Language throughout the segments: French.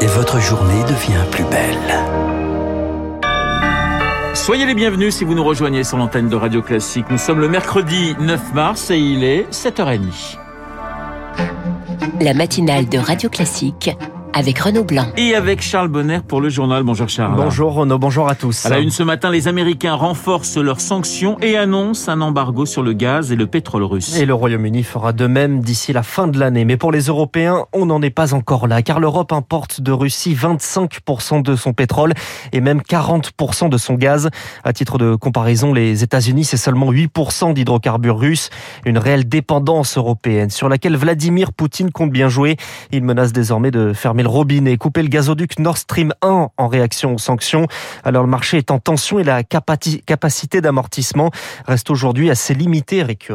Et votre journée devient plus belle. Soyez les bienvenus si vous nous rejoignez sur l'antenne de Radio Classique. Nous sommes le mercredi 9 mars et il est 7h30. La matinale de Radio Classique avec Renaud Blanc. Et avec Charles Bonner pour le journal. Bonjour Charles. Bonjour Renaud, bonjour à tous. À la une ce matin, les Américains renforcent leurs sanctions et annoncent un embargo sur le gaz et le pétrole russe. Et le Royaume-Uni fera de même d'ici la fin de l'année. Mais pour les Européens, on n'en est pas encore là, car l'Europe importe de Russie 25% de son pétrole et même 40% de son gaz. À titre de comparaison, les États-Unis, c'est seulement 8% d'hydrocarbures russes. Une réelle dépendance européenne sur laquelle Vladimir Poutine compte bien jouer. Il menace désormais de fermer le robinet, couper le gazoduc Nord Stream 1 en réaction aux sanctions. Alors le marché est en tension et la capacité d'amortissement reste aujourd'hui assez limitée, Eric.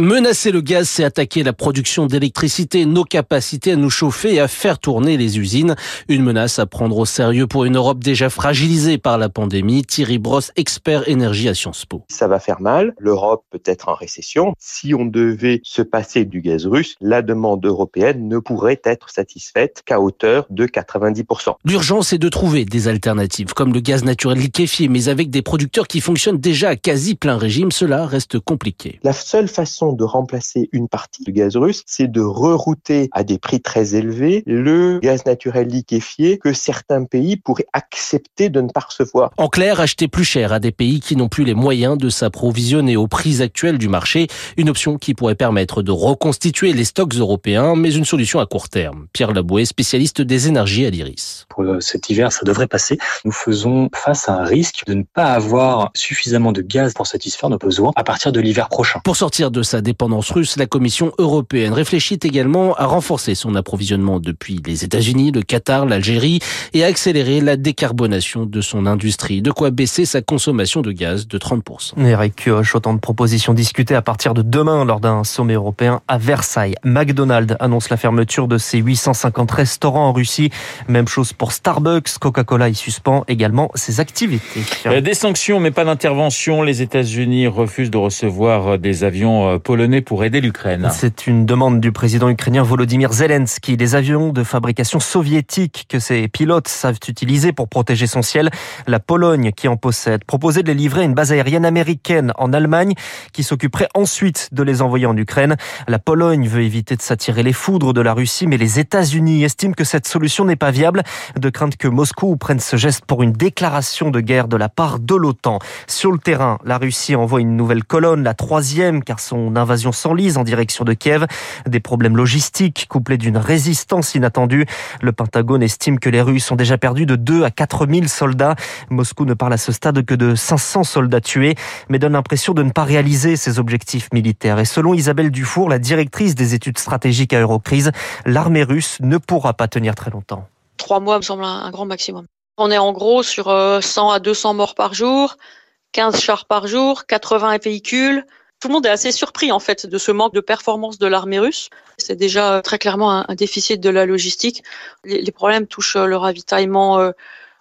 Menacer le gaz, c'est attaquer la production d'électricité, nos capacités à nous chauffer et à faire tourner les usines. Une menace à prendre au sérieux pour une Europe déjà fragilisée par la pandémie. Thierry Brosse, expert énergie à Sciences Po. Ça va faire mal. L'Europe peut être en récession. Si on devait se passer du gaz russe, la demande européenne ne pourrait être satisfaite qu'à hauteur de 90%. L'urgence est de trouver des alternatives, comme le gaz naturel liquéfié, mais avec des producteurs qui fonctionnent déjà à quasi plein régime, cela reste compliqué. La seule façon de remplacer une partie du gaz russe, c'est de rerouter à des prix très élevés le gaz naturel liquéfié que certains pays pourraient accepter de ne pas recevoir. En clair, acheter plus cher à des pays qui n'ont plus les moyens de s'approvisionner aux prix actuels du marché, une option qui pourrait permettre de reconstituer les stocks européens, mais une solution à court terme. Pierre Laboué, spécialiste des énergies à l'IRIS. Pour euh, cet hiver, ça devrait passer. Nous faisons face à un risque de ne pas avoir suffisamment de gaz pour satisfaire nos besoins à partir de l'hiver prochain. Pour sortir de sa dépendance russe, la Commission européenne réfléchit également à renforcer son approvisionnement depuis les États-Unis, le Qatar, l'Algérie et à accélérer la décarbonation de son industrie, de quoi baisser sa consommation de gaz de 30%. Eric Kioch, autant de propositions discutées à partir de demain lors d'un sommet européen à Versailles. McDonald's annonce la fermeture de ses 850 restaurants en Russie. Même chose pour Starbucks. Coca-Cola y suspend également ses activités. Euh, des sanctions, mais pas d'intervention. Les États-Unis refusent de recevoir des avions euh, polonais pour aider l'Ukraine. C'est une demande du président ukrainien Volodymyr Zelensky. Les avions de fabrication soviétique que ses pilotes savent utiliser pour protéger son ciel, la Pologne qui en possède proposait de les livrer à une base aérienne américaine en Allemagne qui s'occuperait ensuite de les envoyer en Ukraine. La Pologne veut éviter de s'attirer les foudres de la Russie, mais les États-Unis estiment que cette solution n'est pas viable, de crainte que Moscou prenne ce geste pour une déclaration de guerre de la part de l'OTAN. Sur le terrain, la Russie envoie une nouvelle colonne, la troisième, car son invasion s'enlise en direction de Kiev. Des problèmes logistiques couplés d'une résistance inattendue. Le Pentagone estime que les Russes ont déjà perdu de 2 à 4 000 soldats. Moscou ne parle à ce stade que de 500 soldats tués, mais donne l'impression de ne pas réaliser ses objectifs militaires. Et selon Isabelle Dufour, la directrice des études stratégiques à Eurocrise, l'armée russe ne pourra pas tenir très longtemps. Trois mois me semble un grand maximum. On est en gros sur 100 euh, à 200 morts par jour, 15 chars par jour, 80 véhicules, tout le monde est assez surpris en fait de ce manque de performance de l'armée russe. C'est déjà très clairement un, déficit de la logistique. Les, problèmes touchent le ravitaillement euh,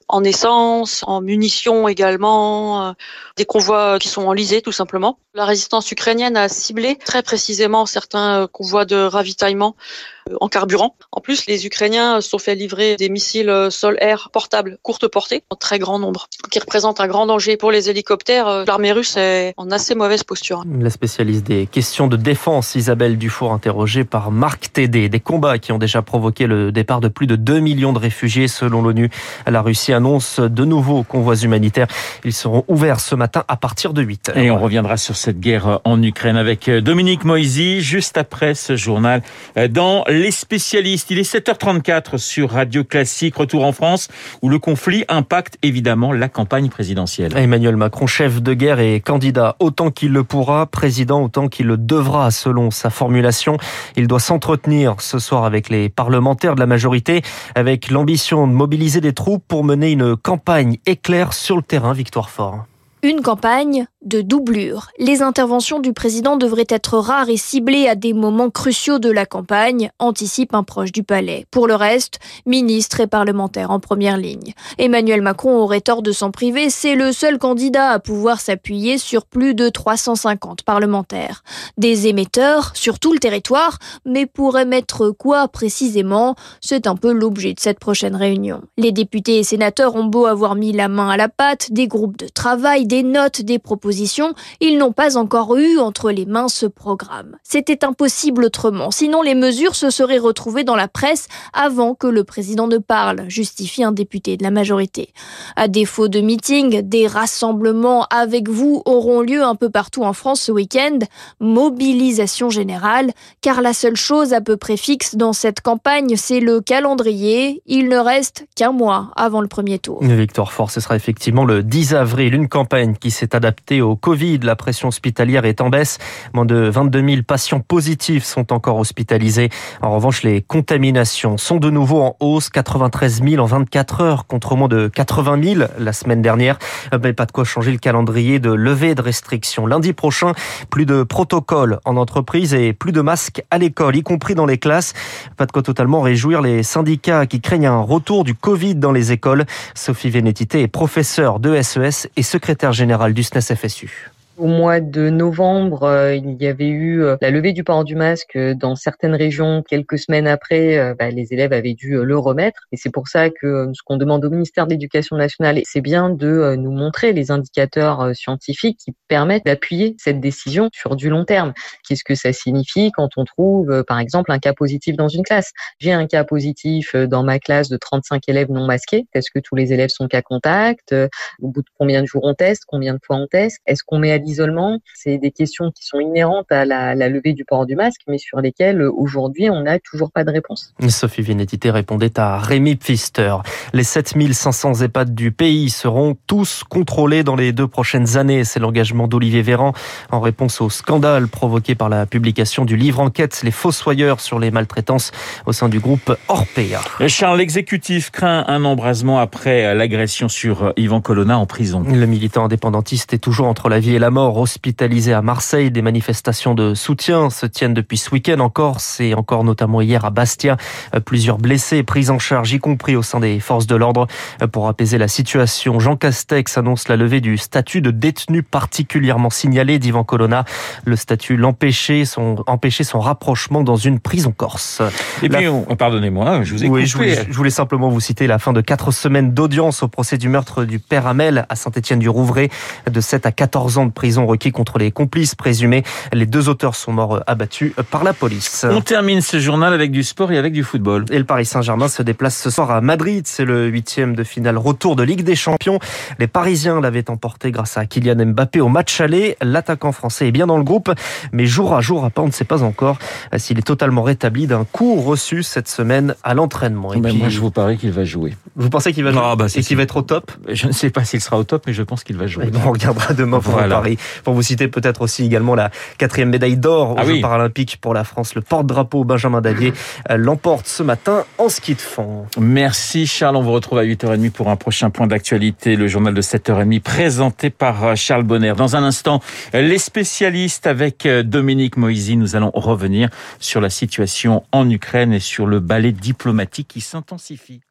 en essence, en munitions également, euh, des convois qui sont enlisés tout simplement. La résistance ukrainienne a ciblé très précisément certains euh, convois de ravitaillement euh, en carburant. En plus, les Ukrainiens sont fait livrer des missiles euh, sol-air portables courte portée en très grand nombre, qui représentent un grand danger pour les hélicoptères. Euh, l'armée russe est en assez mauvaise posture. La spécialiste des questions de défense, Isabelle Dufour, interrogée par Marc Tédé. Des combats qui ont déjà provoqué le départ de plus de 2 millions de réfugiés selon l'ONU. La Russie annonce de nouveaux convois humanitaires. Ils seront ouverts ce matin à partir de 8 heures. Et on reviendra sur cette guerre en Ukraine avec Dominique Moisy juste après ce journal dans les spécialistes. Il est 7h34 sur Radio Classique, retour en France, où le conflit impacte évidemment la campagne présidentielle. Emmanuel Macron, chef de guerre et candidat autant qu'il le pourra, président autant qu'il le devra, selon sa formulation. Il doit s'entretenir ce soir avec les parlementaires de la majorité, avec l'ambition de mobiliser des troupes pour mener une campagne éclair sur le terrain. Victoire Fort. Une campagne de doublure. Les interventions du président devraient être rares et ciblées à des moments cruciaux de la campagne, anticipe un proche du palais. Pour le reste, ministres et parlementaires en première ligne. Emmanuel Macron aurait tort de s'en priver, c'est le seul candidat à pouvoir s'appuyer sur plus de 350 parlementaires. Des émetteurs sur tout le territoire, mais pour émettre quoi précisément? C'est un peu l'objet de cette prochaine réunion. Les députés et sénateurs ont beau avoir mis la main à la pâte, des groupes de travail, des notes, des propositions, ils n'ont pas encore eu entre les mains ce programme. C'était impossible autrement, sinon les mesures se seraient retrouvées dans la presse avant que le président ne parle, justifie un député de la majorité. À défaut de meeting, des rassemblements avec vous auront lieu un peu partout en France ce week-end, mobilisation générale, car la seule chose à peu près fixe dans cette campagne, c'est le calendrier. Il ne reste qu'un mois avant le premier tour. Victoire Fort, ce sera effectivement le 10 avril, une campagne qui s'est adaptée au Covid. La pression hospitalière est en baisse. Moins de 22 000 patients positifs sont encore hospitalisés. En revanche, les contaminations sont de nouveau en hausse. 93 000 en 24 heures contre moins de 80 000 la semaine dernière. Mais pas de quoi changer le calendrier de levée de restrictions. Lundi prochain, plus de protocoles en entreprise et plus de masques à l'école, y compris dans les classes. Pas de quoi totalement réjouir les syndicats qui craignent un retour du Covid dans les écoles. Sophie Vénétité est professeure de SES et secrétaire général du SNES FSU. Au mois de novembre, euh, il y avait eu euh, la levée du port du masque euh, dans certaines régions. Quelques semaines après, bah, les élèves avaient dû le remettre. Et c'est pour ça que ce qu'on demande au ministère de l'Éducation nationale, c'est bien de nous montrer les indicateurs scientifiques qui permettent d'appuyer cette décision sur du long terme. Qu'est-ce que ça signifie quand on trouve, par exemple, un cas positif dans une classe? J'ai un cas positif dans ma classe de 35 élèves non masqués. Est-ce que tous les élèves sont cas contact? Au bout de combien de jours on teste? Combien de fois on teste? Est-ce qu'on met à l'isolement, c'est des questions qui sont inhérentes à la, levée du port du masque, mais sur lesquelles aujourd'hui on n'a toujours pas de réponse. Sophie Vénétité répondait à Rémi Pfister. Les 7500 EHPAD du pays seront tous contrôlés dans les deux prochaines années. C'est l'engagement d'Olivier Véran en réponse au scandale provoqué par la publication du livre enquête Les Fossoyeurs sur les maltraitances au sein du groupe Orpea. Charles, l'exécutif craint un embrasement après l'agression sur Yvan Colonna en prison. Le militant indépendantiste est toujours entre la vie et la mort hospitalisés à Marseille. Des manifestations de soutien se tiennent depuis ce week-end en Corse et encore notamment hier à Bastia. Euh, plusieurs blessés pris en charge, y compris au sein des forces de l'ordre. Euh, pour apaiser la situation, Jean Castex annonce la levée du statut de détenu particulièrement signalé d'Ivan Colonna. Le statut l'empêchait son, empêchait son rapprochement dans une prison corse. Et puis, pardonnez-moi, je vous ai oui, Je voulais, je voulais, simplement vous citer la fin de quatre semaines d'audience au procès du meurtre du père Hamel à Saint-Étienne-du-Rouvray de 7 à 14 ans de prison prison requis contre les complices présumés. Les deux auteurs sont morts abattus par la police. On termine ce journal avec du sport et avec du football. Et le Paris Saint-Germain se déplace ce soir à Madrid. C'est le huitième de finale retour de Ligue des Champions. Les Parisiens l'avaient emporté grâce à Kylian Mbappé au match aller. L'attaquant français est bien dans le groupe, mais jour à jour, on ne sait pas encore s'il est totalement rétabli d'un coup reçu cette semaine à l'entraînement. Et Moi, je vous parie qu'il va jouer. Vous pensez qu'il va jouer ah, bah, et qu'il va être au top? Je ne sais pas s'il sera au top, mais je pense qu'il va jouer. on regardera demain pour Paris. Pour vous citer peut-être aussi également la quatrième médaille d'or aux ah Jeux paralympiques pour la France. Le porte-drapeau Benjamin Davier euh, l'emporte ce matin en ski de fond. Merci Charles. On vous retrouve à 8h30 pour un prochain point d'actualité. Le journal de 7h30 présenté par euh, Charles Bonner. Dans un instant, les spécialistes avec euh, Dominique Moisy. Nous allons revenir sur la situation en Ukraine et sur le ballet diplomatique qui s'intensifie.